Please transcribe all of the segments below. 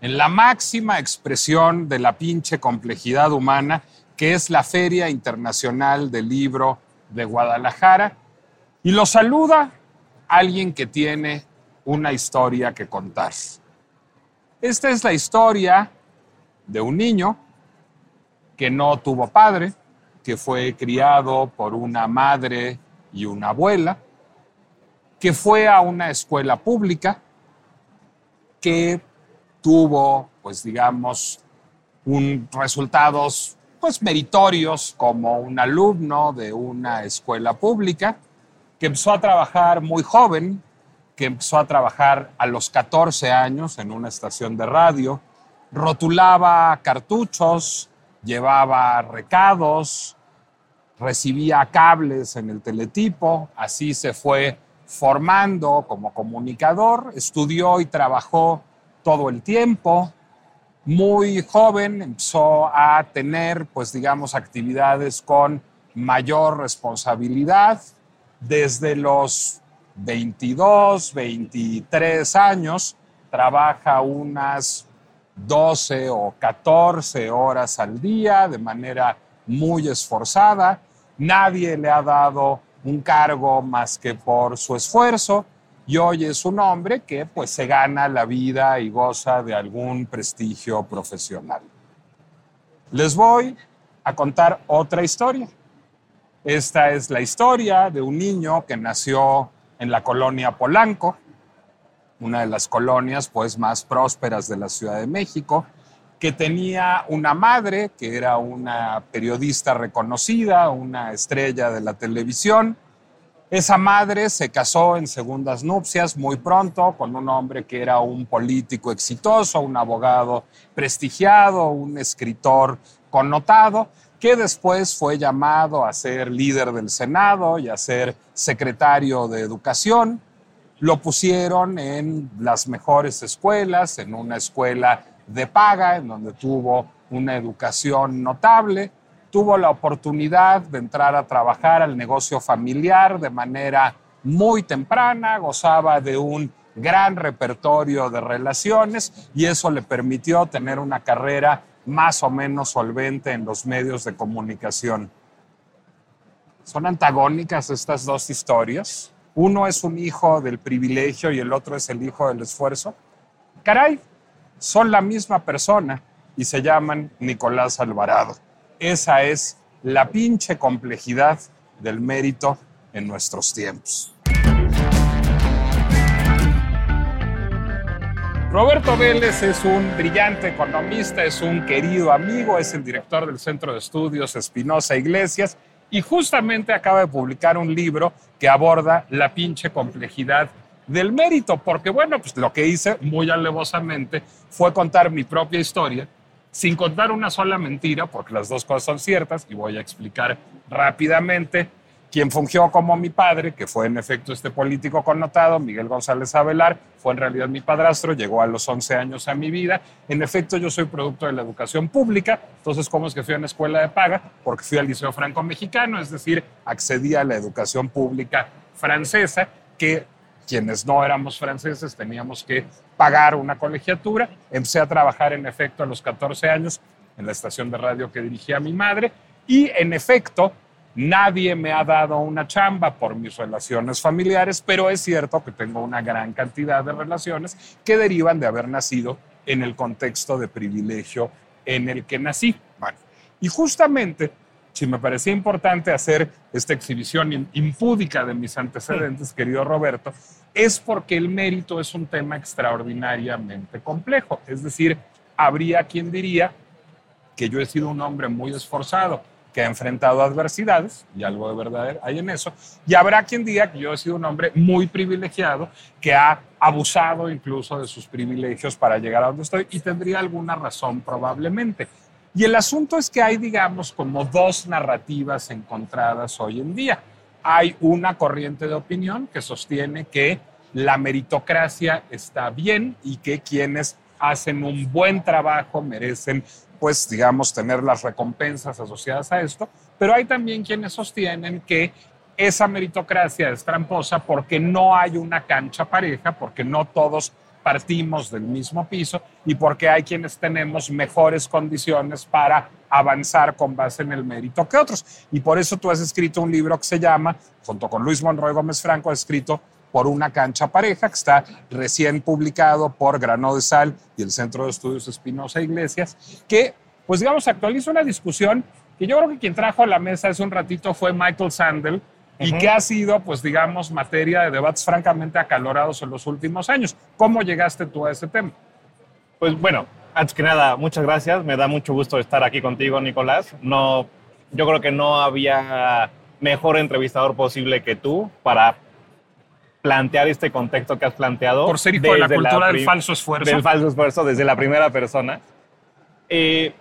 en la máxima expresión de la pinche complejidad humana, que es la Feria Internacional del Libro de Guadalajara. Y lo saluda alguien que tiene una historia que contar. Esta es la historia de un niño que no tuvo padre, que fue criado por una madre y una abuela, que fue a una escuela pública, que tuvo, pues digamos, un, resultados pues meritorios como un alumno de una escuela pública, que empezó a trabajar muy joven, que empezó a trabajar a los 14 años en una estación de radio, rotulaba cartuchos, llevaba recados, recibía cables en el teletipo, así se fue formando como comunicador, estudió y trabajó todo el tiempo. Muy joven empezó a tener, pues digamos, actividades con mayor responsabilidad. Desde los 22, 23 años, trabaja unas 12 o 14 horas al día de manera muy esforzada. Nadie le ha dado un cargo más que por su esfuerzo y hoy es un hombre que pues se gana la vida y goza de algún prestigio profesional. Les voy a contar otra historia. Esta es la historia de un niño que nació en la colonia Polanco, una de las colonias pues más prósperas de la Ciudad de México, que tenía una madre que era una periodista reconocida, una estrella de la televisión, esa madre se casó en segundas nupcias muy pronto con un hombre que era un político exitoso, un abogado prestigiado, un escritor connotado, que después fue llamado a ser líder del Senado y a ser secretario de Educación. Lo pusieron en las mejores escuelas, en una escuela de paga, en donde tuvo una educación notable tuvo la oportunidad de entrar a trabajar al negocio familiar de manera muy temprana, gozaba de un gran repertorio de relaciones y eso le permitió tener una carrera más o menos solvente en los medios de comunicación. Son antagónicas estas dos historias. Uno es un hijo del privilegio y el otro es el hijo del esfuerzo. Caray, son la misma persona y se llaman Nicolás Alvarado. Esa es la pinche complejidad del mérito en nuestros tiempos. Roberto Vélez es un brillante economista, es un querido amigo, es el director del Centro de Estudios Espinosa Iglesias y justamente acaba de publicar un libro que aborda la pinche complejidad del mérito, porque bueno, pues lo que hice muy alevosamente fue contar mi propia historia sin contar una sola mentira, porque las dos cosas son ciertas, y voy a explicar rápidamente. Quien fungió como mi padre, que fue en efecto este político connotado, Miguel González Avelar, fue en realidad mi padrastro, llegó a los 11 años a mi vida. En efecto, yo soy producto de la educación pública, entonces, ¿cómo es que fui a una escuela de paga? Porque fui al Liceo Franco-Mexicano, es decir, accedí a la educación pública francesa, que quienes no éramos franceses teníamos que pagar una colegiatura. Empecé a trabajar en efecto a los 14 años en la estación de radio que dirigía mi madre y en efecto nadie me ha dado una chamba por mis relaciones familiares, pero es cierto que tengo una gran cantidad de relaciones que derivan de haber nacido en el contexto de privilegio en el que nací. y justamente si me parecía importante hacer esta exhibición impúdica de mis antecedentes, querido Roberto, es porque el mérito es un tema extraordinariamente complejo. Es decir, habría quien diría que yo he sido un hombre muy esforzado, que ha enfrentado adversidades, y algo de verdad hay en eso, y habrá quien diga que yo he sido un hombre muy privilegiado, que ha abusado incluso de sus privilegios para llegar a donde estoy, y tendría alguna razón probablemente. Y el asunto es que hay, digamos, como dos narrativas encontradas hoy en día. Hay una corriente de opinión que sostiene que la meritocracia está bien y que quienes hacen un buen trabajo merecen, pues, digamos, tener las recompensas asociadas a esto. Pero hay también quienes sostienen que esa meritocracia es tramposa porque no hay una cancha pareja, porque no todos partimos del mismo piso y porque hay quienes tenemos mejores condiciones para avanzar con base en el mérito que otros. Y por eso tú has escrito un libro que se llama, junto con Luis Monroy Gómez Franco, has escrito por una cancha pareja, que está recién publicado por Grano de Sal y el Centro de Estudios Espinosa Iglesias, que, pues digamos, actualiza una discusión que yo creo que quien trajo a la mesa hace un ratito fue Michael Sandel, y que ha sido, pues digamos, materia de debates francamente acalorados en los últimos años. ¿Cómo llegaste tú a ese tema? Pues bueno, antes que nada, muchas gracias. Me da mucho gusto estar aquí contigo, Nicolás. No, yo creo que no había mejor entrevistador posible que tú para plantear este contexto que has planteado. Por ser hijo de la cultura del falso esfuerzo. Del falso esfuerzo desde la primera persona. Eh,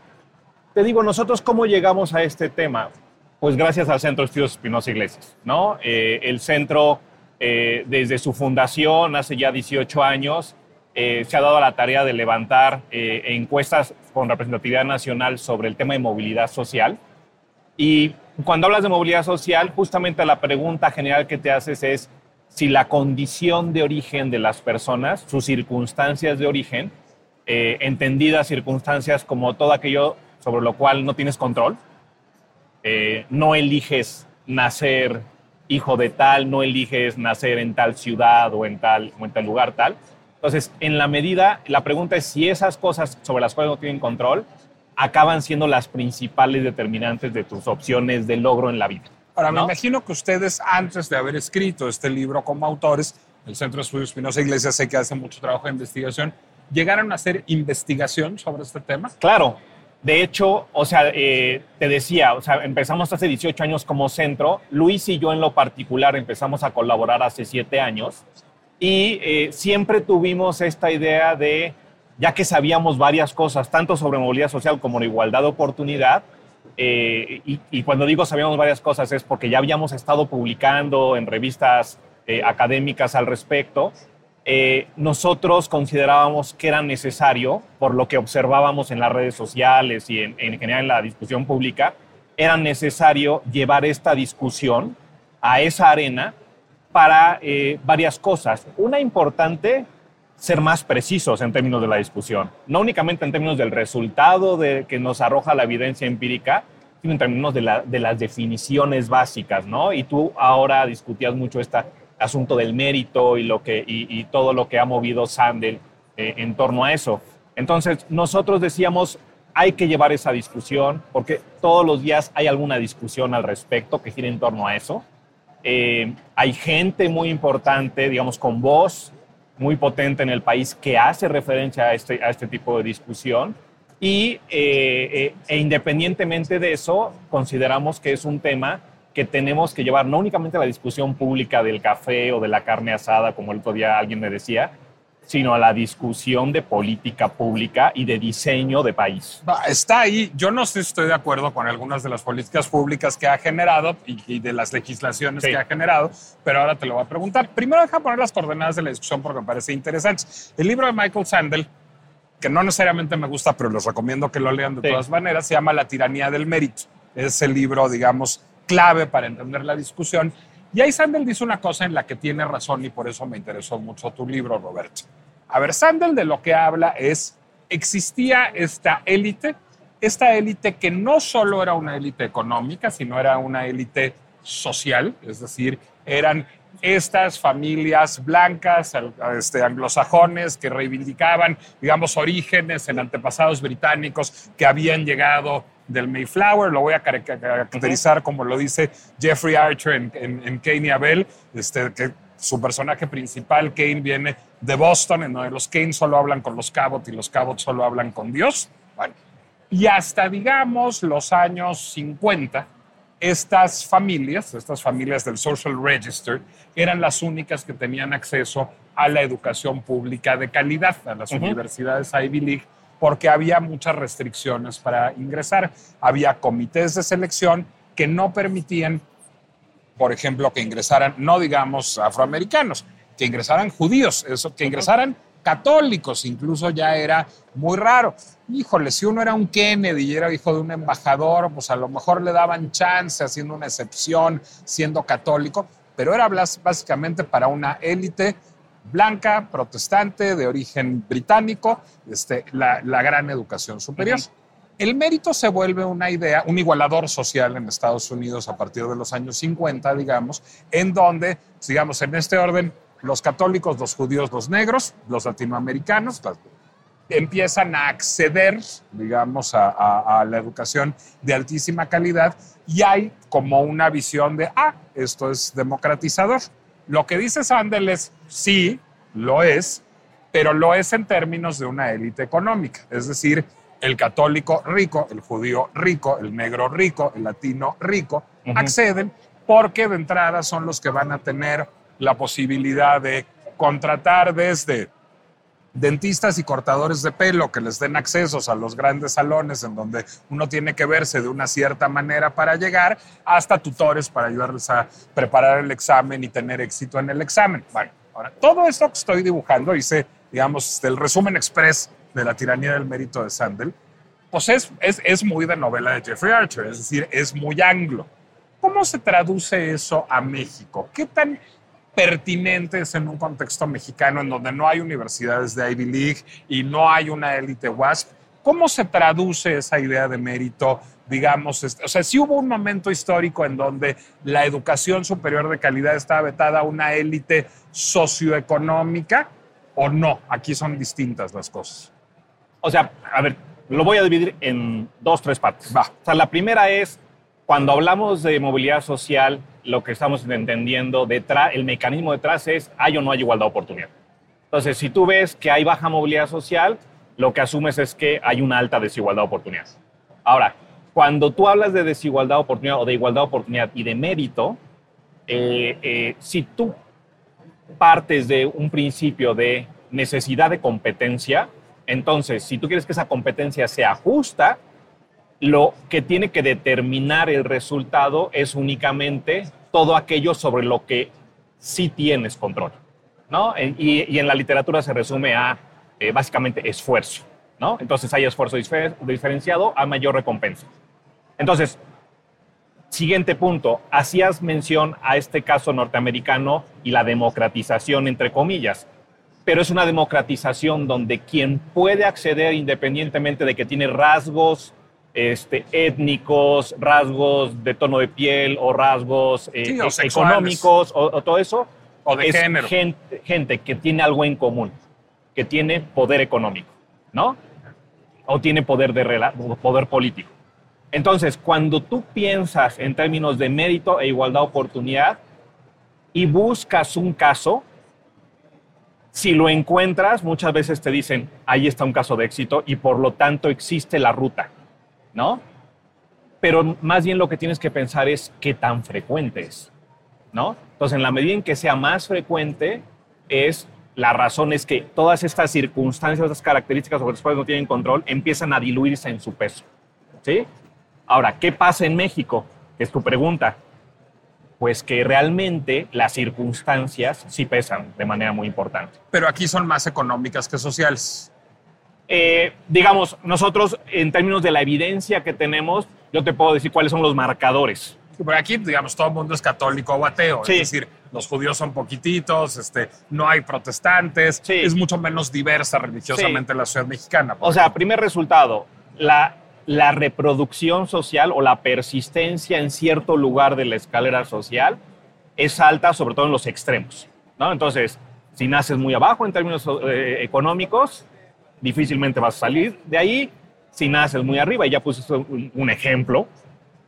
te digo, nosotros cómo llegamos a este tema. Pues gracias al Centro de Estudios Espinosa Iglesias, ¿no? Eh, el centro, eh, desde su fundación, hace ya 18 años, eh, se ha dado la tarea de levantar encuestas con representatividad nacional sobre el tema de movilidad social. Y cuando hablas de movilidad social, justamente la pregunta general que te haces es si la condición de origen de las personas, sus circunstancias de origen, entendidas circunstancias como todo aquello sobre lo cual no tienes control, eh, no eliges nacer hijo de tal, no eliges nacer en tal ciudad o en tal, o en tal lugar tal. Entonces, en la medida, la pregunta es si esas cosas sobre las cuales no tienen control acaban siendo las principales determinantes de tus opciones de logro en la vida. Ahora, me imagino que ustedes, antes de haber escrito este libro como autores, el Centro de Estudios Espinosa Iglesias sé que hace mucho trabajo de investigación, ¿llegaron a hacer investigación sobre este tema? Claro, de hecho, o sea, eh, te decía, o sea, empezamos hace 18 años como centro. Luis y yo en lo particular empezamos a colaborar hace 7 años. Y eh, siempre tuvimos esta idea de, ya que sabíamos varias cosas, tanto sobre movilidad social como de igualdad de oportunidad, eh, y, y, cuando digo sabíamos varias cosas es porque ya habíamos estado publicando en revistas académicas al respecto, eh, nosotros considerábamos que era necesario, por lo que observábamos en las redes sociales y en, general en la discusión pública, era necesario llevar esta discusión a esa arena para eh, varias cosas. Una importante, ser más precisos en términos de la discusión, no únicamente en términos del resultado de, que nos arroja la evidencia empírica, sino en términos de, de las definiciones básicas, ¿no? Y tú ahora discutías mucho esta asunto del mérito y, lo que, y, todo lo que ha movido Sandel eh, en torno a eso. Entonces, nosotros decíamos, hay que llevar esa discusión, porque todos los días hay alguna discusión al respecto que gira en torno a eso. Eh, hay gente muy importante, digamos, con voz muy potente en el país que hace referencia a este, a este tipo de discusión. Y eh, e independientemente de eso, consideramos que es un tema que tenemos que llevar no únicamente la discusión pública del café o de la carne asada, como el otro día alguien me decía, sino a la discusión de política pública y de diseño de país. Está ahí. Yo no sé si estoy de acuerdo con algunas de las políticas públicas que ha generado y, de las legislaciones que ha generado, pero ahora te lo voy a preguntar. Primero deja poner las coordenadas de la discusión porque me parece interesante. El libro de Michael Sandel, que no necesariamente me gusta, pero les recomiendo que lo lean de todas maneras, se llama La tiranía del mérito. Es el libro, digamos, clave para entender la discusión. Y ahí Sandel dice una cosa en la que tiene razón y por eso me interesó mucho tu libro, Roberto. A ver, Sandel de lo que habla es, existía esta élite, esta élite que no solo era una élite económica, sino era una élite social, es decir, eran estas familias blancas, este, anglosajones, que reivindicaban, digamos, orígenes en antepasados británicos que habían llegado del Mayflower, lo voy a caracterizar como lo dice Jeffrey Archer en, en, Kane y Abel, este, que su personaje principal, Kane, viene de Boston, en donde los Kane solo hablan con los Cabot y los Cabot solo hablan con Dios. Bueno, y hasta, digamos, los años 50, estas familias, estas familias del Social Register, eran las únicas que tenían acceso a la educación pública de calidad, a las universidades Ivy League porque había muchas restricciones para ingresar. Había comités de selección que no permitían, por ejemplo, que ingresaran, no digamos afroamericanos, que ingresaran judíos, eso, que ingresaran católicos, incluso ya era muy raro. Híjole, si uno era un Kennedy y era hijo de un embajador, pues a lo mejor le daban chance haciendo una excepción, siendo católico, pero era básicamente para una élite blanca, protestante, de origen británico, este, la, gran educación superior. El mérito se vuelve una idea, un igualador social en Estados Unidos a partir de los años 50, digamos, en donde, digamos, en este orden, los católicos, los judíos, los negros, los latinoamericanos, empiezan a acceder, digamos, a, a, la educación de altísima calidad y hay como una visión de, ah, esto es democratizador. Lo que dice Sandel es, sí, lo es, pero lo es en términos de una élite económica, es decir, el católico rico, el judío rico, el negro rico, el latino rico, acceden porque de entrada son los que van a tener la posibilidad de contratar desde dentistas y cortadores de pelo que les den accesos a los grandes salones en donde uno tiene que verse de una cierta manera para llegar, hasta tutores para ayudarles a preparar el examen y tener éxito en el examen. Bueno, ahora, todo esto que estoy dibujando, hice, digamos, el resumen express de la tiranía del mérito de Sandel, pues es, es, es muy de novela de Jeffrey Archer, es decir, es muy anglo. ¿Cómo se traduce eso a México? ¿Qué tan pertinentes en un contexto mexicano en donde no hay universidades de Ivy League y no hay una élite WASP. ¿Cómo se traduce esa idea de mérito? Digamos, o sea, si hubo un momento histórico en donde la educación superior de calidad estaba vetada a una élite socioeconómica o no. Aquí son distintas las cosas. O sea, a ver, lo voy a dividir en dos, tres partes. Va. O sea, la primera es cuando hablamos de movilidad social, lo que estamos entendiendo detrás, el mecanismo detrás es hay o no hay igualdad de oportunidad. Entonces, si tú ves que hay baja movilidad social, lo que asumes es que hay una alta desigualdad de oportunidad. Ahora, cuando tú hablas de desigualdad de oportunidad o de igualdad de oportunidad y de mérito, eh, eh, si tú partes de un principio de necesidad de competencia, entonces, si tú quieres que esa competencia sea justa, lo que tiene que determinar el resultado es únicamente todo aquello sobre lo que sí tienes control, ¿no? Y, en la literatura se resume a eh, básicamente esfuerzo, ¿no? Entonces hay esfuerzo diferenciado a mayor recompensa. Entonces, siguiente punto, hacías mención a este caso norteamericano y la democratización, entre comillas, pero es una democratización donde quien puede acceder independientemente de que tiene rasgos este, étnicos, rasgos de tono de piel o rasgos eh, e-, económicos o, todo eso. O de género. Gente, gente, que tiene algo en común, que tiene poder económico, ¿no? O tiene poder, de, poder político. Entonces, cuando tú piensas en términos de mérito e igualdad de oportunidad y buscas un caso, si lo encuentras, muchas veces te dicen, ahí está un caso de éxito y por lo tanto existe la ruta. ¿No? Pero más bien lo que tienes que pensar es qué tan frecuente es, ¿no? Entonces, en la medida en que sea más frecuente, es la razón es que todas estas circunstancias, estas características sobre las cuales no tienen control, empiezan a diluirse en su peso, ¿sí? Ahora, ¿qué pasa en México? Es tu pregunta. Pues que realmente las circunstancias sí pesan de manera muy importante. Pero aquí son más económicas que sociales. Eh, digamos, nosotros en términos de la evidencia que tenemos, yo te puedo decir cuáles son los marcadores. Por aquí, digamos, todo el mundo es católico o ateo. Es decir, los judíos son poquititos, este, no hay protestantes, es mucho menos diversa religiosamente la ciudad mexicana. O sea, primer resultado, la, la reproducción social o la persistencia en cierto lugar de la escalera social es alta, sobre todo en los extremos. ¿no? Entonces, si naces muy abajo en términos eh, económicos, difícilmente vas a salir de ahí. Si naces muy arriba, y ya puse un, ejemplo,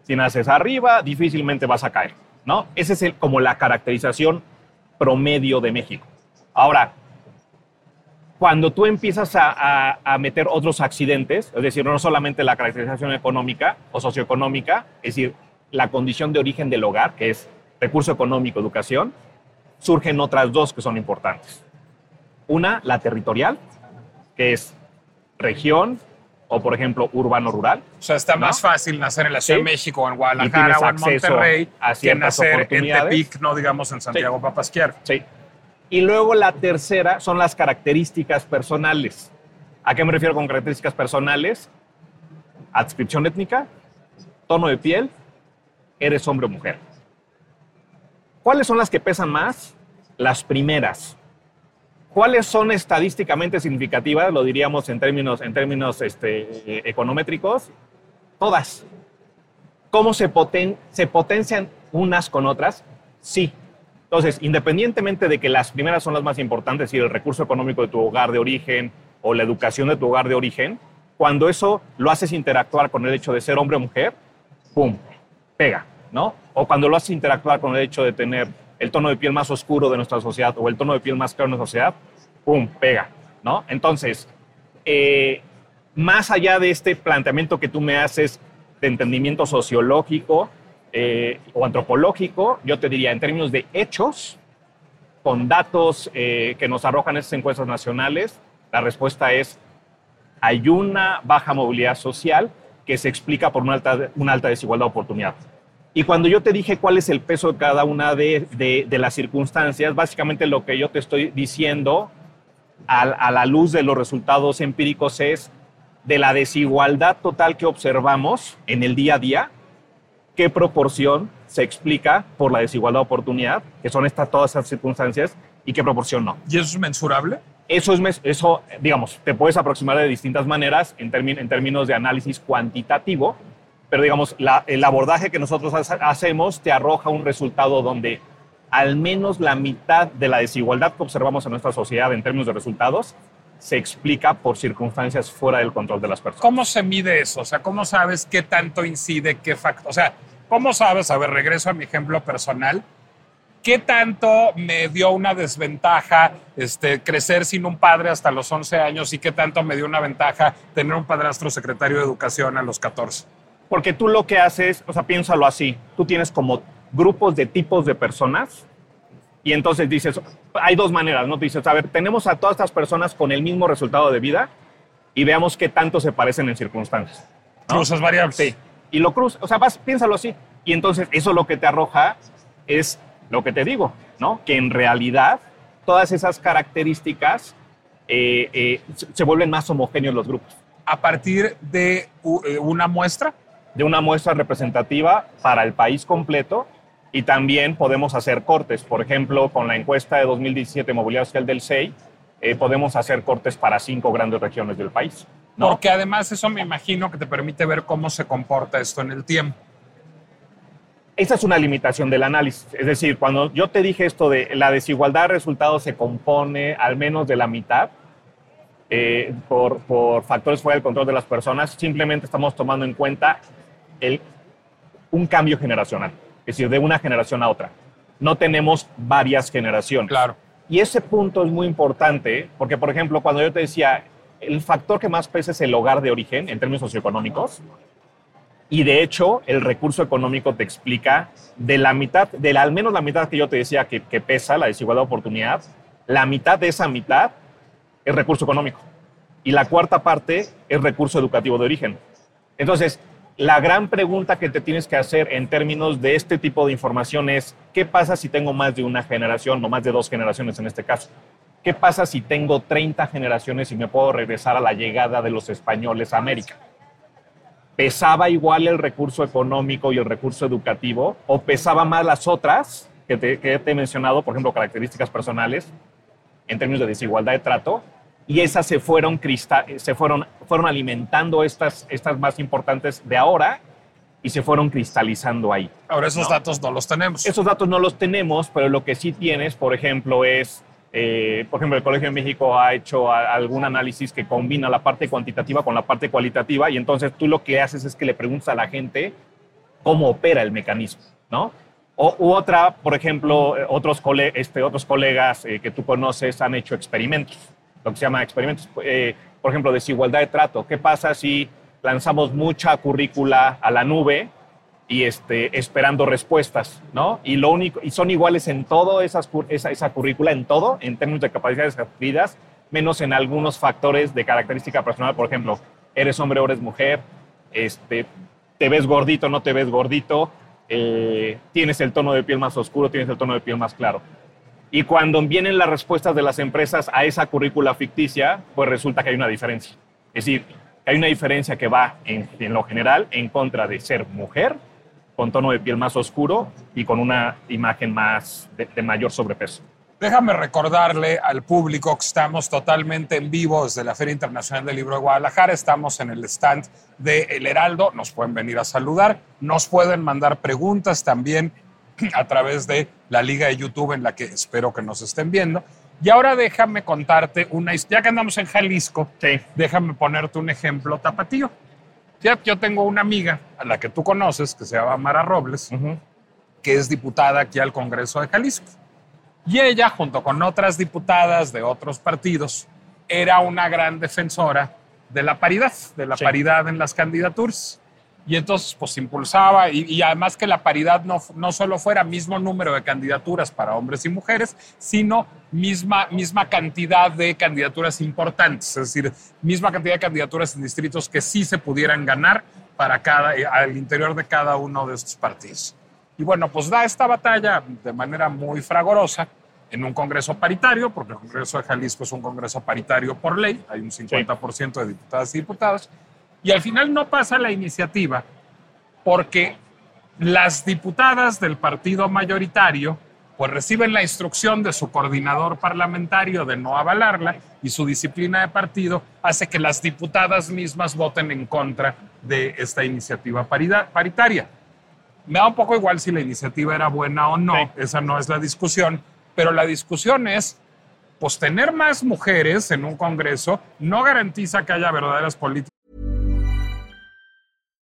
si naces arriba, difícilmente vas a caer, ¿no? Esa es el, como la caracterización promedio de México. Ahora, cuando tú empiezas a, a, meter otros accidentes, es decir, no solamente la caracterización económica o socioeconómica, es decir, la condición de origen del hogar, que es recurso económico, educación, surgen otras dos que son importantes. Una, la territorial, es región o, por ejemplo, urbano-rural. O sea, está ¿No? más fácil nacer en la Ciudad Sí. de México, en Guadalajara o en Monterrey a que nacer en. Tepic, no digamos en Santiago Papasquiaro. Sí. Y luego la tercera son las características personales. ¿A qué me refiero con características personales? Adscripción étnica, tono de piel, eres hombre o mujer. ¿Cuáles son las que pesan más? Las primeras. ¿Cuáles son estadísticamente significativas? Lo diríamos en términos, en términos este, eh, econométricos. Todas. ¿Cómo se, poten- se potencian unas con otras? Sí. Entonces, independientemente de que las primeras son las más importantes, es decir, el recurso económico de tu hogar de origen o la educación de tu hogar de origen, cuando eso lo haces interactuar con el hecho de ser hombre o mujer, ¡pum! Pega, ¿no? O cuando lo haces interactuar con el hecho de tener el tono de piel más oscuro de nuestra sociedad o el tono de piel más claro de nuestra sociedad, ¡pum! Pega, ¿no? Entonces, eh, más allá de este planteamiento que tú me haces de entendimiento sociológico eh, o antropológico, yo te diría en términos de hechos, con datos eh, que nos arrojan esas encuestas nacionales, la respuesta es hay una baja movilidad social que se explica por una alta, una alta desigualdad de oportunidad. Y cuando yo te dije cuál es el peso de cada una de, de- de las circunstancias, básicamente lo que yo te estoy diciendo a, a la luz de los resultados empíricos es de la desigualdad total que observamos en el día a día, qué proporción se explica por la desigualdad de oportunidad, que son estas, todas esas circunstancias, y qué proporción no. ¿Y eso es mensurable? Eso, es, eso, digamos, te puedes aproximar de distintas maneras en términos de análisis cuantitativo, pero digamos, el abordaje que nosotros hace- hacemos te arroja un resultado donde al menos la mitad de la desigualdad que observamos en nuestra sociedad en términos de resultados se explica por circunstancias fuera del control de las personas. ¿Cómo se mide eso? O sea, ¿cómo sabes qué tanto incide, qué factor? O sea, ¿cómo sabes? A ver, regreso a mi ejemplo personal. ¿Qué tanto me dio una desventaja este, crecer sin un padre hasta los 11 años y qué tanto me dio una ventaja tener un padrastro secretario de educación a los 14? Porque tú lo que haces, o sea, piénsalo así, tú tienes como grupos de tipos de personas y entonces dices, hay dos maneras, ¿no? Dices, a ver, tenemos a todas estas personas con el mismo resultado de vida y veamos qué tanto se parecen en circunstancias. ¿no? Cruzas variables. Sí. Y lo cruz, o sea, vas, piénsalo así. Y entonces eso lo que te arroja es lo que te digo, ¿no? Que en realidad todas esas características eh, eh, se- vuelven más homogéneos los grupos. A partir de eh, una muestra, de una muestra representativa para el país completo y también podemos hacer cortes. Por ejemplo, con la encuesta de 2017 Movilidad Social del SEI, eh, podemos hacer cortes para cinco grandes regiones del país. ¿no? porque además eso me imagino que te permite ver cómo se comporta esto en el tiempo. Esa es una limitación del análisis. Es decir, cuando yo te dije esto de la desigualdad de resultados se compone al menos de la mitad eh, por, por factores fuera del control de las personas, simplemente estamos tomando en cuenta el, un cambio generacional, es decir, de una generación a otra. No tenemos varias generaciones. Claro. Y ese punto es muy importante porque, por ejemplo, cuando yo te decía, el factor que más pesa es el hogar de origen en términos socioeconómicos, y de hecho, el recurso económico te explica de la mitad, de la- al menos la mitad que yo te decía que, que pesa la desigualdad de oportunidad, la mitad de esa mitad es recurso económico. Y la cuarta parte es recurso educativo de origen. Entonces, la gran pregunta que te tienes que hacer en términos de este tipo de información es, ¿qué pasa si tengo más de una generación o más de dos generaciones en este caso? ¿Qué pasa si tengo 30 generaciones y me puedo regresar a la llegada de los españoles a América? ¿Pesaba igual el recurso económico y el recurso educativo o pesaba más las otras que te, que te he mencionado, por ejemplo, características personales en términos de desigualdad de trato? Y esas se fueron, crista- se fueron, fueron alimentando estas, estas más importantes de ahora y se fueron cristalizando ahí. Ahora esos No. datos no los tenemos. Esos datos no los tenemos, pero lo que sí tienes, por ejemplo, es, eh, por ejemplo, el Colegio de México ha hecho a- algún análisis que combina la parte cuantitativa con la parte cualitativa y entonces tú lo que haces es que le preguntas a la gente cómo opera el mecanismo, ¿no? O, u otra, por ejemplo, eh, otros, cole- este, otros colegas eh, que tú conoces han hecho experimentos, lo que se llama experimentos, eh, por ejemplo, desigualdad de trato. ¿Qué pasa si lanzamos mucha currícula a la nube y este, esperando respuestas, ¿no? Y, lo único, y son iguales en todo esa, esa currícula, en todo, en términos de capacidades adquiridas, menos en algunos factores de característica personal, por ejemplo, eres hombre o eres mujer, este, te ves gordito, no te ves gordito, eh, tienes el tono de piel más oscuro, tienes el tono de piel más claro. Y cuando vienen las respuestas de las empresas a esa currícula ficticia, pues resulta que hay una diferencia. Es decir, hay una diferencia que va en, lo general en contra de ser mujer, con tono de piel más oscuro y con una imagen más de mayor sobrepeso. Déjame recordarle al público que estamos totalmente en vivo desde la Feria Internacional del Libro de Guadalajara. Estamos en el stand de El Heraldo. Nos pueden venir a saludar. Nos pueden mandar preguntas también a través de la liga de YouTube en la que espero que nos estén viendo. Y ahora déjame contarte una historia. Ya que andamos en Jalisco, déjame ponerte un ejemplo tapatío. yo tengo una amiga a la que tú conoces, que se llama Mara Robles, que es diputada aquí al Congreso de Jalisco. Y ella, junto con otras diputadas de otros partidos, era una gran defensora de la paridad, de la paridad en las candidaturas. Y entonces, pues impulsaba, y, además que la paridad no, no solo fuera mismo número de candidaturas para hombres y mujeres, sino misma, misma cantidad de candidaturas importantes, es decir, misma cantidad de candidaturas en distritos que sí se pudieran ganar para cada, al interior de cada uno de estos partidos. Y bueno, pues da esta batalla de manera muy fragorosa en un Congreso paritario, porque el Congreso de Jalisco es un Congreso paritario por ley, hay un 50% de diputadas y diputados, y al final no pasa la iniciativa porque las diputadas del partido mayoritario pues reciben la instrucción de su coordinador parlamentario de no avalarla y su disciplina de partido hace que las diputadas mismas voten en contra de esta iniciativa paritaria. Me da un poco igual si la iniciativa era buena o no, esa no es la discusión, pero la discusión es, pues tener más mujeres en un Congreso no garantiza que haya verdaderas políticas.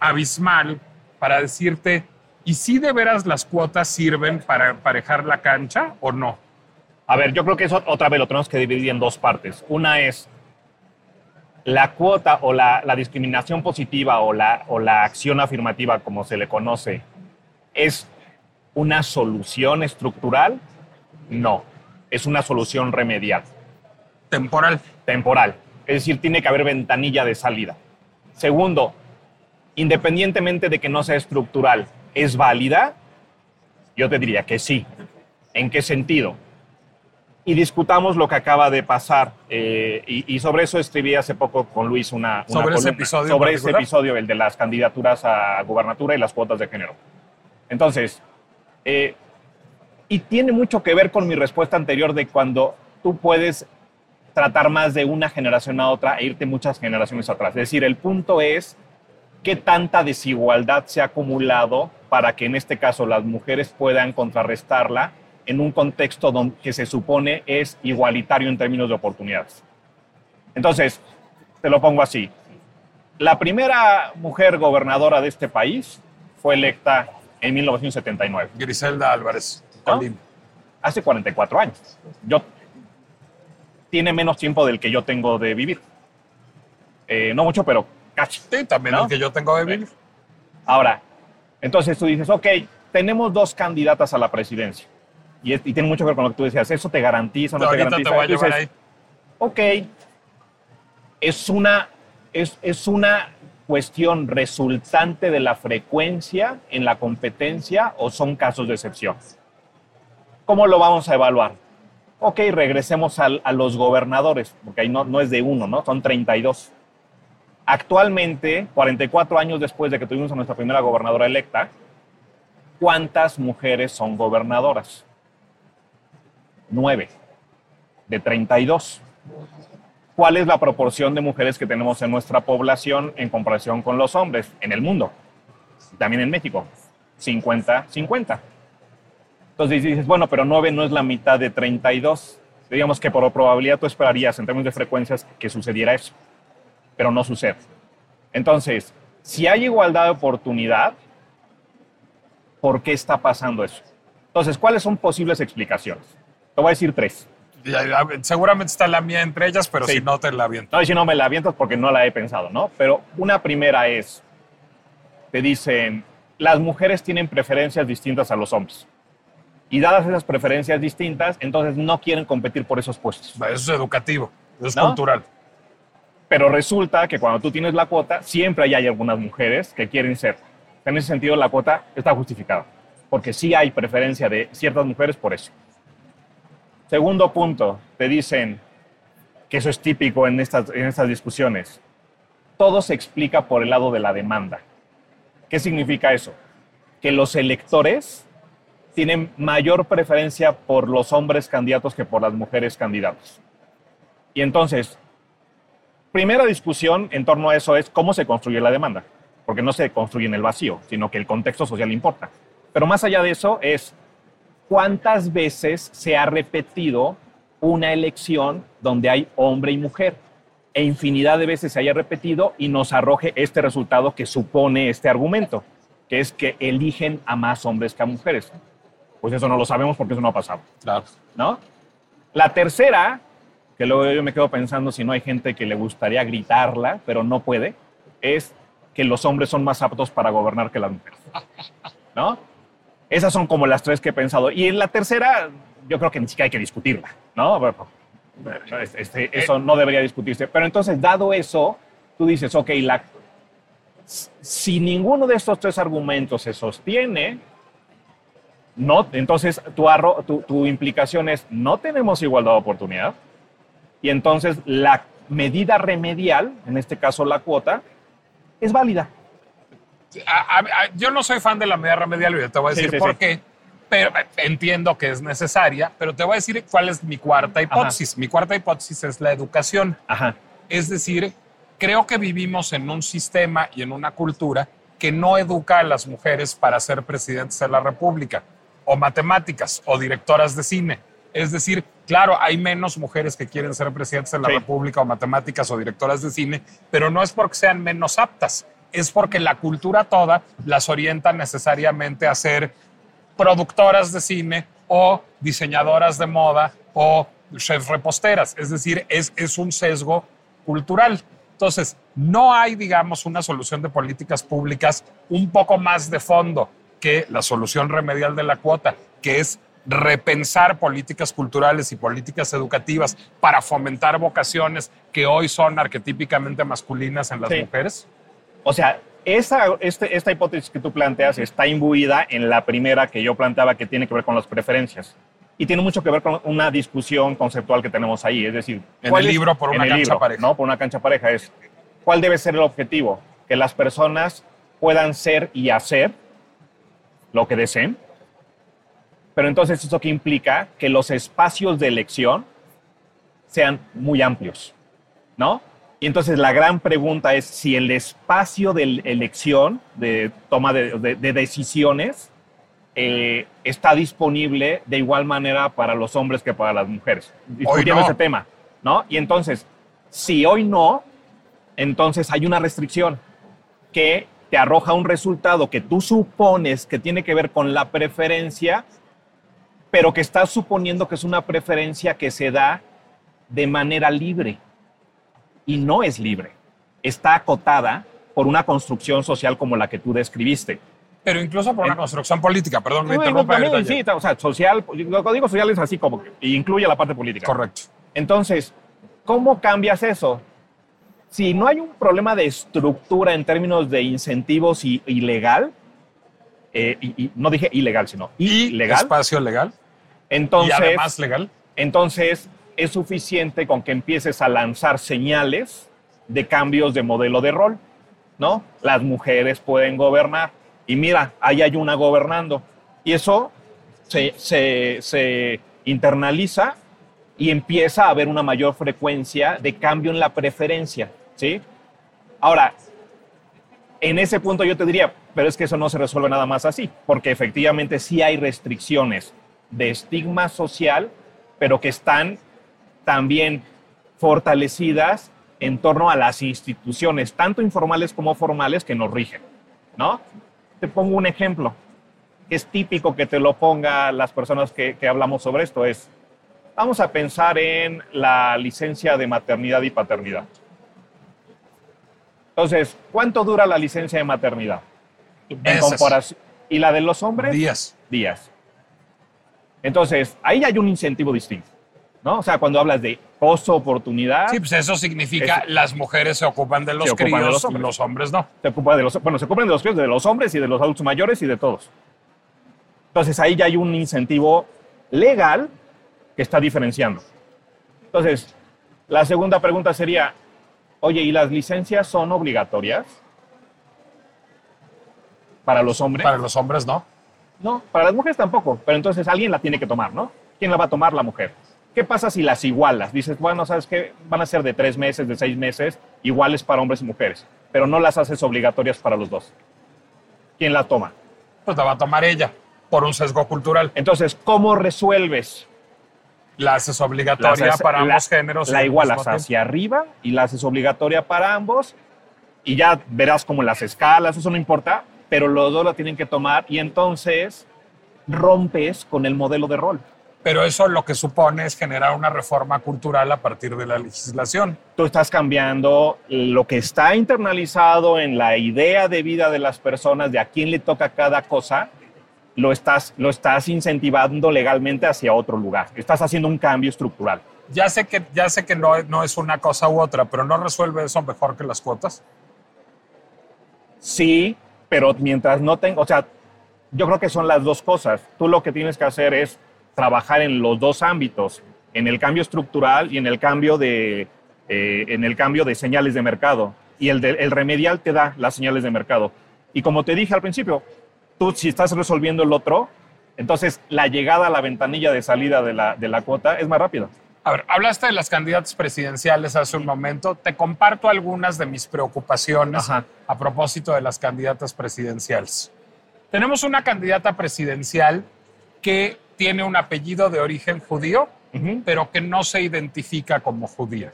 abismal para decirte, ¿y si de veras las cuotas sirven para emparejar la cancha o no? A ver, yo creo que eso otra vez lo tenemos que dividir en dos partes. Una es la cuota o la, discriminación positiva o la, o la acción afirmativa, como se le conoce, ¿es una solución estructural? No, es una solución remedial. Temporal. Temporal. Es decir, tiene que haber ventanilla de salida. Segundo, independientemente de que no sea estructural, ¿es válida? Yo te diría que sí. ¿En qué sentido? Y discutamos lo que acaba de pasar. Eh, y, sobre eso escribí hace poco con Luis una, sobre ese episodio. Sobre ese episodio, el de las candidaturas a gubernatura y las cuotas de género. Entonces, eh, y tiene mucho que ver con mi respuesta anterior de cuando tú puedes tratar más de una generación a otra e irte muchas generaciones atrás. Es decir, el punto es qué tanta desigualdad se ha acumulado para que en este caso las mujeres puedan contrarrestarla en un contexto donde, que se supone es igualitario en términos de oportunidades. Entonces, te lo pongo así. La primera mujer gobernadora de este país fue electa en 1979. Griselda Álvarez. Hace 44 años. Yo, tiene menos tiempo del que yo tengo de vivir. Eh, no mucho, pero Sí, también el que yo tengo de vivir. Ahora, entonces tú dices, ok, tenemos dos candidatas a la presidencia. Y, tiene mucho que ver con lo que tú decías. ¿Eso te garantiza o no, te garantiza? Te voy a llevar ahí. Ok, es una, es, es una cuestión resultante de la frecuencia en la competencia o son casos de excepción. ¿Cómo lo vamos a evaluar? Ok, regresemos a, a los gobernadores, porque ahí no, no es de uno, ¿no? Son 32. Actualmente, 44 años después de que tuvimos a nuestra primera gobernadora electa, ¿cuántas mujeres son gobernadoras? Nueve, de 32. ¿Cuál es la proporción de mujeres que tenemos en nuestra población en comparación con los hombres en el mundo? También en México. 50-50. Entonces dices, bueno, pero 9 no es la mitad de 32. Digamos que por probabilidad tú esperarías en términos de frecuencias que sucediera eso, pero no sucede. Entonces, si hay igualdad de oportunidad, ¿por qué está pasando eso? Entonces, ¿cuáles son posibles explicaciones? Te voy a decir tres. Seguramente está la mía entre ellas, pero Sí. si no te la aviento. No, si no me la avientas porque no la he pensado, ¿no? Pero una primera es, te dicen, las mujeres tienen preferencias distintas a los hombres. Y dadas esas preferencias distintas, entonces no quieren competir por esos puestos. Eso es educativo, eso es ¿No? cultural. Pero resulta que cuando tú tienes la cuota, siempre hay algunas mujeres que quieren ser. En ese sentido, la cuota está justificada, porque sí hay preferencia de ciertas mujeres por eso. Segundo punto, te dicen que eso es típico en estas, en estas discusiones. Todo se explica por el lado de la demanda. ¿Qué significa eso? Que los electores tienen mayor preferencia por los hombres candidatos que por las mujeres candidatos. Y entonces, primera discusión en torno a eso es cómo se construye la demanda, porque no se construye en el vacío, sino que el contexto social importa. Pero más allá de eso es cuántas veces se ha repetido una elección donde hay hombre y mujer. E infinidad de veces se haya repetido y nos arroje este resultado que supone este argumento, que es que eligen a más hombres que a mujeres. Pues eso no lo sabemos porque eso no ha pasado. Claro. ¿no? La tercera, que luego yo me quedo pensando si no hay gente que le gustaría gritarla, pero no puede, es que los hombres son más aptos para gobernar que las mujeres, ¿no? Esas son como las tres que he pensado. Y en la tercera, yo creo que ni siquiera hay que discutirla, ¿no? Bueno, este, eso no debería discutirse. Pero entonces, dado eso, tú dices, ok, la, si ninguno de estos tres argumentos se sostiene, no, entonces tu, arro- tu, tu implicación es no tenemos igualdad de oportunidad y entonces la medida remedial, en este caso la cuota, es válida. A- a- a- yo no soy fan de la medida remedial y te voy a decir sí, por sí. qué. Pero eh, entiendo que es necesaria, pero te voy a decir cuál es mi cuarta hipótesis. Mi cuarta hipótesis es la educación. Ajá. Es decir, creo que vivimos en un sistema y en una cultura que no educa a las mujeres para ser presidentes de la República, o matemáticas, o directoras de cine. Es decir, claro, hay menos mujeres que quieren ser presidentes de la Sí. República, o matemáticas, o directoras de cine, pero no es porque sean menos aptas, es porque la cultura toda las orienta necesariamente a ser productoras de cine o diseñadoras de moda o chef reposteras. Es decir, es, es un sesgo cultural. Entonces, no hay, digamos, una solución de políticas públicas un poco más de fondo que la solución remedial de la cuota, que es repensar políticas culturales y políticas educativas para fomentar vocaciones que hoy son arquetípicamente masculinas en las Sí. mujeres. O sea, esa, este- esta hipótesis que tú planteas está imbuida en la primera que yo planteaba que tiene que ver con las preferencias. Y tiene mucho que ver con una discusión conceptual que tenemos ahí. Es decir, En ¿cuál el es- libro por una cancha libro, pareja. No, por una cancha pareja. Es cuál debe ser el objetivo. Que las personas puedan ser y hacer lo que deseen. Pero entonces, ¿eso qué implica? Que los espacios de elección sean muy amplios, ¿no? Y entonces la gran pregunta es si el espacio de elección, de toma de, de- de decisiones, eh, está disponible de igual manera para los hombres que para las mujeres. Discutiendo no. ese tema, ¿no? Y entonces, si hoy no, entonces hay una restricción que te arroja un resultado que tú supones que tiene que ver con la preferencia, pero que estás suponiendo que es una preferencia que se da de manera libre. Y no es libre. Está acotada por una construcción social como la que tú describiste. Pero incluso por una construcción política, perdón, me interrumpa. ya. sí, o sea, social, lo digo social es así como que incluye la parte política. Correcto. Entonces, ¿cómo cambias eso? Si no hay un problema de estructura en términos de incentivos y, y legal, eh, y, y no dije ilegal, sino Y ilegal, espacio legal. entonces, y además legal. entonces es suficiente con que empieces a lanzar señales de cambios de modelo de rol, ¿no? Las mujeres pueden gobernar y mira, ahí hay una gobernando. Y eso se, se- se internaliza y empieza a haber una mayor frecuencia de cambio en la preferencia, ¿sí? Ahora, En ese punto yo te diría, pero es que eso no se resuelve nada más así, porque efectivamente sí hay restricciones de estigma social, pero que están también fortalecidas en torno a las instituciones, tanto informales como formales, que nos rigen, ¿no? Te pongo un ejemplo, que es típico que te lo ponga las personas que, que hablamos sobre esto, es, vamos a pensar en la licencia de maternidad y paternidad. Entonces, ¿cuánto dura la licencia de maternidad? En comparación. ¿Y la de los hombres? Días. días. Entonces, ahí hay un incentivo distinto, ¿no? O sea, cuando hablas de costo, oportunidad, Sí, pues eso significa Eso. las mujeres se ocupan de los ocupan de críos, los hombres. los hombres no. se ocupa de los, bueno, se ocupan de los críos, de los hombres y de los adultos mayores y de todos. Entonces, ahí ya hay un incentivo legal que está diferenciando. Entonces, la segunda pregunta sería, oye, ¿y las licencias son obligatorias para los hombres? Para los hombres no. No, para las mujeres tampoco, pero entonces alguien la tiene que tomar, ¿no? ¿Quién la va a tomar? La mujer. ¿Qué pasa si las igualas? Dices, bueno, ¿sabes qué? Van a ser de tres meses, de seis meses, iguales para hombres y mujeres, pero no las haces obligatorias para los dos. ¿Quién la toma? Pues la va a tomar ella por un sesgo cultural. Entonces, ¿cómo resuelves? La haces obligatoria para la- ambos géneros. La al igualas hacia arriba y la haces obligatoria para ambos y ya verás como las escalas, eso no importa, pero los dos la tienen que tomar y entonces rompes con el modelo de rol. Pero eso lo que supone es generar una reforma cultural a partir de la legislación. tú estás cambiando lo que está internalizado en la idea de vida de las personas, de a quién le toca cada cosa, lo estás, lo estás incentivando legalmente hacia otro lugar. Estás haciendo un cambio estructural. Ya sé que, ya sé que no, no es una cosa u otra, pero no resuelve eso mejor que las cuotas. Sí, pero mientras no tenga, o sea, yo creo que son las dos cosas. Tú lo que tienes que hacer es trabajar en los dos ámbitos, en el cambio estructural y en el cambio de, eh, en el cambio de señales de mercado. Y el, de- el remedial te da las señales de mercado. Y como te dije al principio, tú si estás resolviendo el otro, entonces la llegada a la ventanilla de salida de la, de la cuota es más rápida. A ver, hablaste de las candidatas presidenciales hace un momento. Te comparto algunas de mis preocupaciones Ajá. a propósito de las candidatas presidenciales. Tenemos una candidata presidencial que tiene un apellido de origen judío, pero que no se identifica como judía.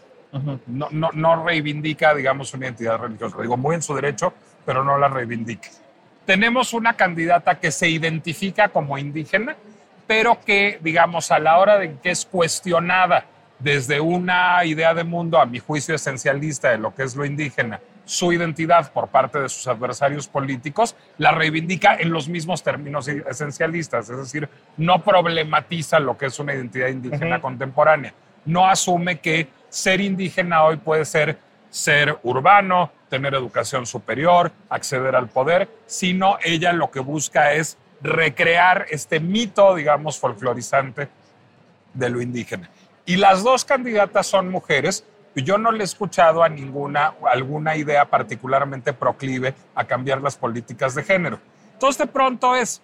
No, no reivindica, digamos, una identidad religiosa. Lo digo muy en su derecho, pero no la reivindica. Tenemos una candidata que se identifica como indígena, pero que, digamos, a la hora de que es cuestionada desde una idea de mundo, a mi juicio esencialista de lo que es lo indígena, su identidad por parte de sus adversarios políticos, la reivindica en los mismos términos esencialistas, es decir, no problematiza lo que es una identidad indígena contemporánea, no asume que ser indígena hoy puede ser ser urbano, tener educación superior, acceder al poder, sino ella lo que busca es recrear este mito, digamos, folclorizante de lo indígena. Y las dos candidatas son mujeres. Yo no le he escuchado a ninguna alguna idea particularmente proclive a cambiar las políticas de género. Entonces, de pronto es,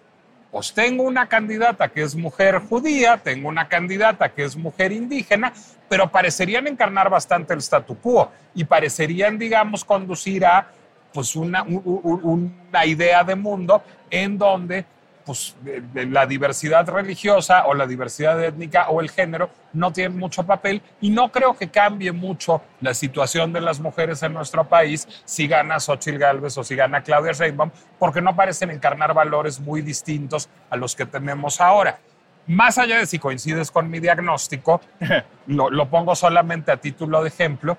pues tengo una candidata que es mujer judía, tengo una candidata que es mujer indígena, pero parecerían encarnar bastante el statu quo y parecerían, digamos, conducir a pues una, un- un- una idea de mundo en donde pues, de- de la diversidad religiosa o la diversidad étnica o el género no tienen mucho papel y no creo que cambie mucho la situación de las mujeres en nuestro país si gana Xochitl Gálvez o si gana Claudia Sheinbaum, porque no parecen encarnar valores muy distintos a los que tenemos ahora. Más allá de si coincides con mi diagnóstico, lo, lo pongo solamente a título de ejemplo,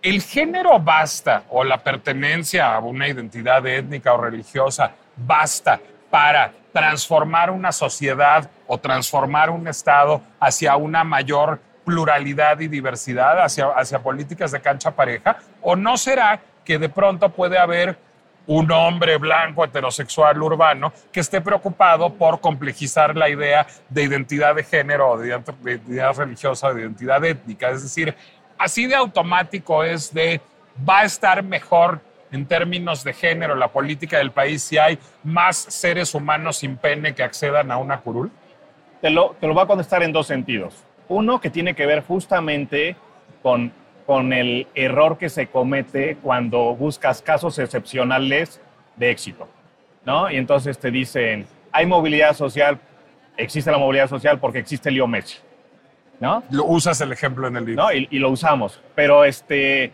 el género basta o la pertenencia a una identidad étnica o religiosa basta para transformar una sociedad o transformar un Estado hacia una mayor pluralidad y diversidad, hacia, hacia políticas de cancha pareja? ¿O no será que de pronto puede haber un hombre blanco, heterosexual, urbano, que esté preocupado por complejizar la idea de identidad de género, de ident- de identidad religiosa, de identidad étnica? Es decir, así de automático es de va a estar mejor en términos de género la política del país si hay más seres humanos sin pene que accedan a una curul? Te lo, te lo voy a contestar en dos sentidos. Uno que tiene que ver justamente con, con el error que se comete cuando buscas casos excepcionales de éxito, ¿no? Y entonces te dicen, hay movilidad social, existe la movilidad social porque existe Leo Messi, ¿no? Lo usas el ejemplo en el libro. ¿no? Y, y lo usamos. Pero este,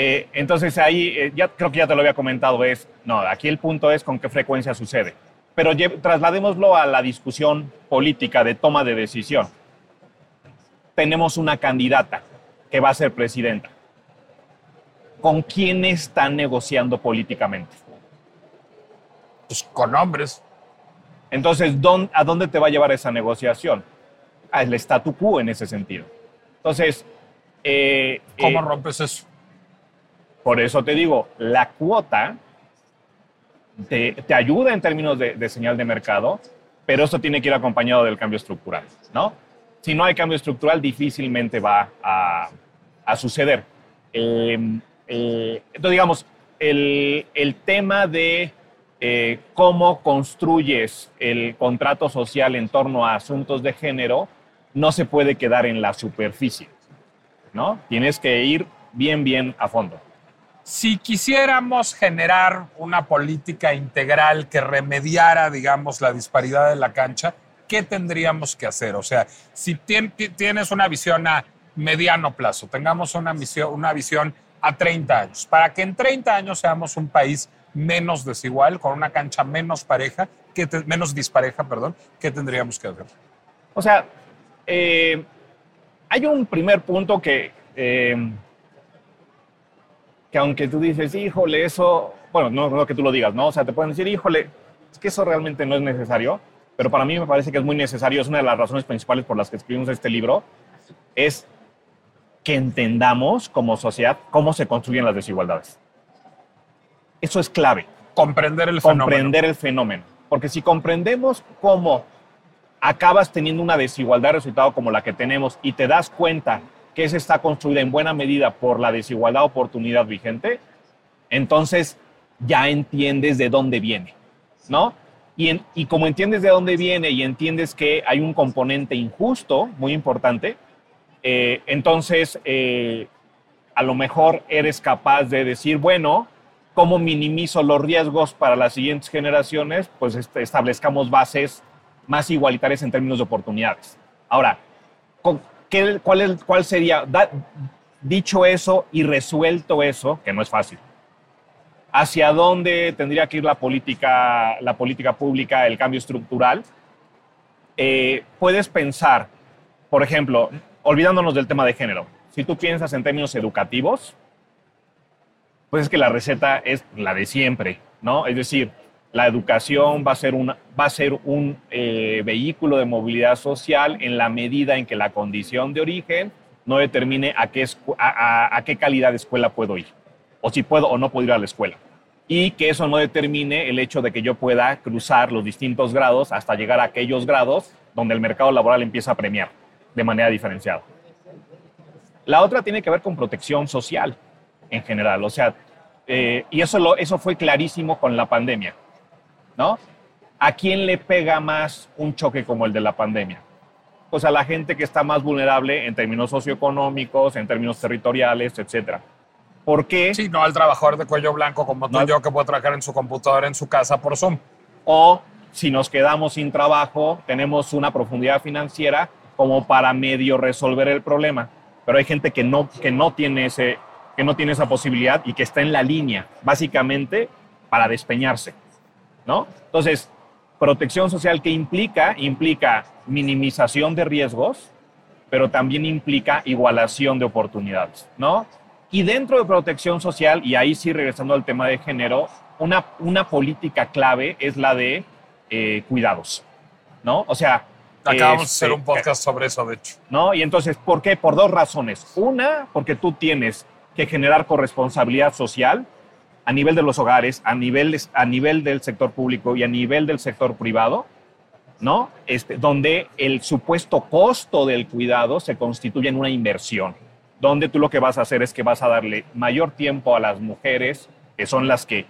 eh, entonces ahí, eh, ya creo que ya te lo había comentado, es, no, aquí el punto es con qué frecuencia sucede. Pero trasladémoslo a la discusión política de toma de decisión. Tenemos una candidata que va a ser presidenta. ¿Con quién están negociando políticamente? Pues con hombres. Entonces, ¿dón- ¿a dónde te va a llevar esa negociación? Al statu quo en ese sentido. Entonces, eh, ¿Cómo rompes eso? Por eso te digo, la cuota te, te ayuda en términos de, de señal de mercado, pero eso tiene que ir acompañado del cambio estructural, ¿no? Si no hay cambio estructural, difícilmente va a, a suceder. Eh, eh, entonces, digamos, el, el tema de eh, cómo construyes el contrato social en torno a asuntos de género no se puede quedar en la superficie, ¿no? Tienes que ir bien, bien a fondo. Si quisiéramos generar una política integral que remediara, digamos, la disparidad de la cancha, ¿qué tendríamos que hacer? O sea, si tien- ti- tienes una visión a mediano plazo, tengamos una, misión, una visión a 30 años, para que en 30 años seamos un país menos desigual, con una cancha menos pareja, ¿qué te- menos dispareja, perdón, ¿qué tendríamos que hacer? O sea, eh, hay un primer punto que, eh, que aunque tú dices, híjole, eso, bueno, no, no que tú lo digas, ¿no? O sea, te pueden decir, híjole, es que eso realmente no es necesario, pero para mí me parece que es muy necesario, es una de las razones principales por las que escribimos este libro, es que entendamos como sociedad cómo se construyen las desigualdades. Eso es clave Comprender el fenómeno. comprender el fenómeno. Porque si comprendemos cómo acabas teniendo una desigualdad de resultado como la que tenemos y te das cuenta que esa está construida en buena medida por la desigualdad de oportunidad vigente, entonces ya entiendes de dónde viene, ¿no? Y, en- y como entiendes de dónde viene y entiendes que hay un componente injusto muy importante, eh, entonces eh, a lo mejor eres capaz de decir, bueno, ¿cómo minimizo los riesgos para las siguientes generaciones? Pues este, establezcamos bases más igualitarias en términos de oportunidades. Ahora, ¿qué- cuál, es- cuál sería, da- dicho eso y resuelto eso, que no es fácil, hacia dónde tendría que ir la política, la política pública, el cambio estructural? Eh, puedes pensar, por ejemplo, olvidándonos del tema de género, si tú piensas en términos educativos, pues es que la receta es la de siempre, ¿no? Es decir, la educación va a ser, un eh, vehículo de movilidad social en la medida en que la condición de origen no determine a qué, calidad de escuela puedo ir, o si puedo o no puedo ir a la escuela. Y que eso no determine el hecho de que yo pueda cruzar los distintos grados hasta llegar a aquellos grados donde el mercado laboral empieza a premiar de manera diferenciada. La otra tiene que ver con protección social en general. O sea, eh, y eso fue clarísimo con la pandemia, ¿no? ¿A quién le pega más un choque como el de la pandemia? Pues a la gente que está más vulnerable en términos socioeconómicos, en términos territoriales, etcétera. ¿Por qué? Sí, no al trabajador de cuello blanco como tú No. y yo que puede trabajar en su computadora en su casa por Zoom. o si nos quedamos sin trabajo, tenemos una profundidad financiera como para medio resolver el problema. Pero hay gente que no, que no, tiene, ese, que no tiene esa posibilidad y que está en la línea, básicamente para despeñarse. ¿No? Entonces, protección social, ¿qué implica? Implica minimización de riesgos, pero también implica igualación de oportunidades, ¿no? Y dentro de protección social, y ahí sí regresando al tema de género, una, una política clave es la de eh, cuidados, ¿no? O sea... Acabamos de este, hacer un podcast sobre eso, de hecho. ¿no? Y entonces, ¿por qué? Por dos razones. Una, porque tú tienes que generar corresponsabilidad social a nivel de los hogares, a nivel, a nivel del sector público y a nivel del sector privado, ¿no? Este, donde el supuesto costo del cuidado se constituye en una inversión, donde tú lo que vas a hacer es que vas a darle mayor tiempo a las mujeres, que son las que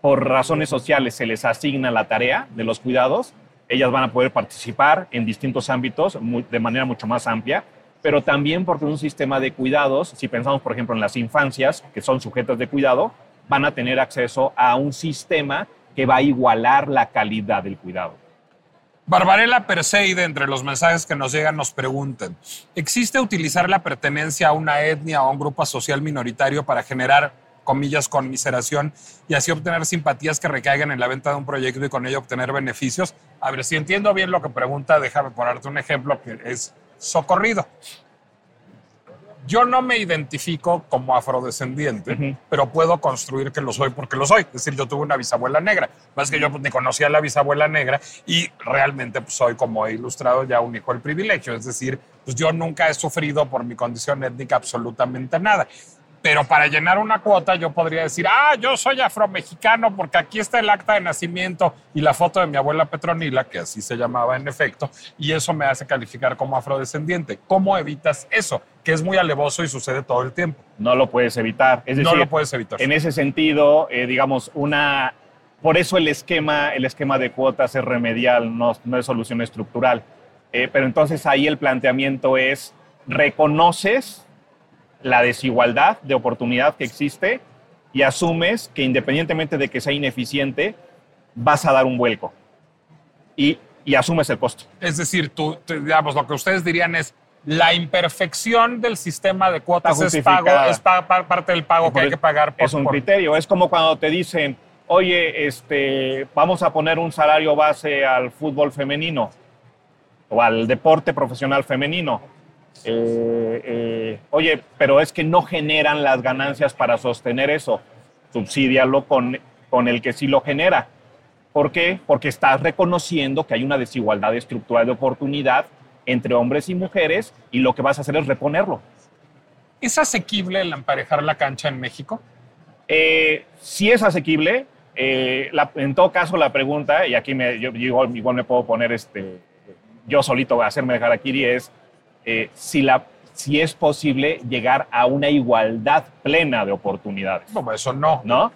por razones sociales se les asigna la tarea de los cuidados, ellas van a poder participar en distintos ámbitos de manera mucho más amplia pero también porque un sistema de cuidados, si pensamos por ejemplo en las infancias, que son sujetos de cuidado, van a tener acceso a un sistema que va a igualar la calidad del cuidado. Barbarella Perseide, entre los mensajes que nos llegan, nos preguntan, ¿existe utilizar la pertenencia a una etnia o a un grupo social minoritario para generar, comillas, conmiseración y así obtener simpatías que recaigan en la venta de un proyecto y con ello obtener beneficios? A ver, si entiendo bien lo que pregunta, déjame ponerte un ejemplo que es socorrido. Yo no me identifico como afrodescendiente, pero puedo construir que lo soy porque lo soy. Es decir, yo tuve una bisabuela negra. Más que yo pues, ni conocía a la bisabuela negra y realmente pues, soy, como he ilustrado, ya un hijo del privilegio. Es decir, pues yo nunca he sufrido por mi condición étnica absolutamente nada. Pero para llenar una cuota yo podría decir, ah, yo soy afromexicano porque aquí está el acta de nacimiento y la foto de mi abuela Petronila, que así se llamaba en efecto, y eso me hace calificar como afrodescendiente. ¿Cómo evitas eso? Que es muy alevoso y sucede todo el tiempo. No lo puedes evitar. Es decir, no lo puedes evitar. En ese sentido, eh, digamos, una... Por eso el esquema, el esquema de cuotas es remedial, no, no es solución estructural. Eh, pero entonces ahí el planteamiento es, reconoces la desigualdad de oportunidad que existe y asumes que independientemente de que sea ineficiente, vas a dar un vuelco y, y asumes el costo. Es decir, tú, digamos, lo que ustedes dirían es la imperfección del sistema de cuotas es, pago, es parte del pago que hay que pagar. Por, es un criterio. Es como cuando te dicen, oye, este, vamos a poner un salario base al fútbol femenino o al deporte profesional femenino eh, eh, oye, pero es que no generan las ganancias para sostener eso. Subsídialo con, con el que sí lo genera. ¿Por qué? Porque estás reconociendo que hay una desigualdad estructural de oportunidad entre hombres y mujeres y lo que vas a hacer es reponerlo. ¿Es asequible el emparejar la cancha en México? Eh, sí es asequible. Eh, en todo caso, la pregunta, y aquí me, yo, igual, igual, me puedo poner este, yo solito a hacerme dejar aquí, es eh, si, la, si es posible llegar a una igualdad plena de oportunidades. No, eso no. ¿No?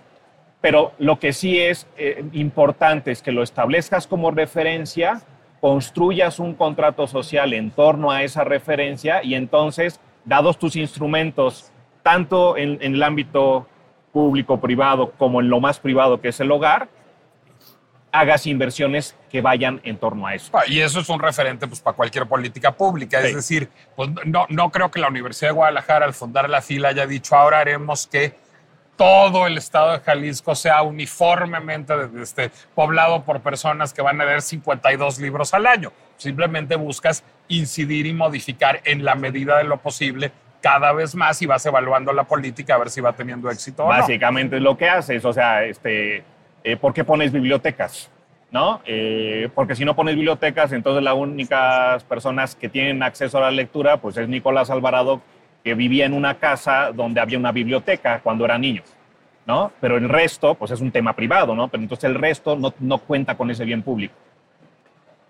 Pero lo que sí es eh, importante es que lo establezcas como referencia, construyas un contrato social en torno a esa referencia y entonces, dados tus instrumentos, tanto en, en el ámbito público-privado como en lo más privado que es el hogar, hagas inversiones que vayan en torno a eso. Ah, y eso es un referente pues, para cualquier política pública. Es decir, pues, no, no creo que la Universidad de Guadalajara al fundar la fila haya dicho ahora haremos que todo el estado de Jalisco sea uniformemente este, poblado por personas que van a leer 52 libros al año. Simplemente buscas incidir y modificar en la medida de lo posible cada vez más y vas evaluando la política a ver si va teniendo éxito Básicamente es lo que haces, o sea, este, eh, ¿por qué pones bibliotecas? ¿No? Eh, porque si no pones bibliotecas, entonces las únicas personas que tienen acceso a la lectura, pues es Nicolás Alvarado, que vivía en una casa donde había una biblioteca cuando era niño, ¿no? Pero el resto, pues es un tema privado, ¿no? Pero entonces el resto no, no cuenta con ese bien público.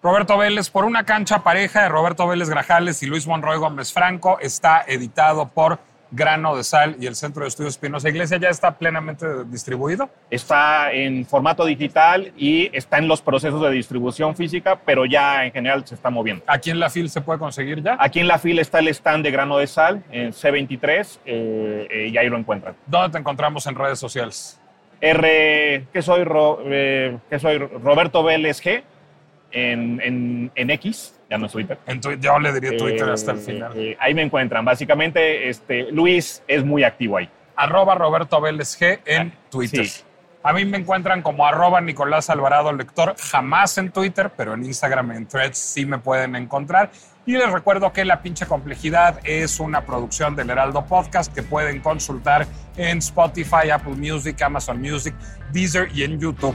Roberto Vélez, por una cancha pareja de Roberto Vélez Grajales y Luis Monroy Gómez Franco, está editado por Grano de Sal y el Centro de Estudios Espinosa Iglesia ya está plenamente distribuido? Está en formato digital y está en los procesos de distribución física, pero ya en general se está moviendo. ¿Aquí en la FIL se puede conseguir ya? Aquí en la FIL está el stand de Grano de Sal en C23 eh, eh, y ahí lo encuentran. ¿Dónde te encontramos en redes sociales? R, que soy, eh, que soy Roberto Vélez G en, en, en X ya no es Twitter. En yo le diría Twitter hasta el final. Eh, ahí me encuentran. Básicamente, este, Luis es muy activo ahí. Arroba Roberto Vélez G en ah, Twitter. A mí me encuentran como arroba Nicolás Alvarado Lector, jamás en Twitter, pero en Instagram, en Threads sí me pueden encontrar. Y les recuerdo que La Pinche Complejidad es una producción del Heraldo Podcast que pueden consultar en Spotify, Apple Music, Amazon Music, Deezer y en YouTube.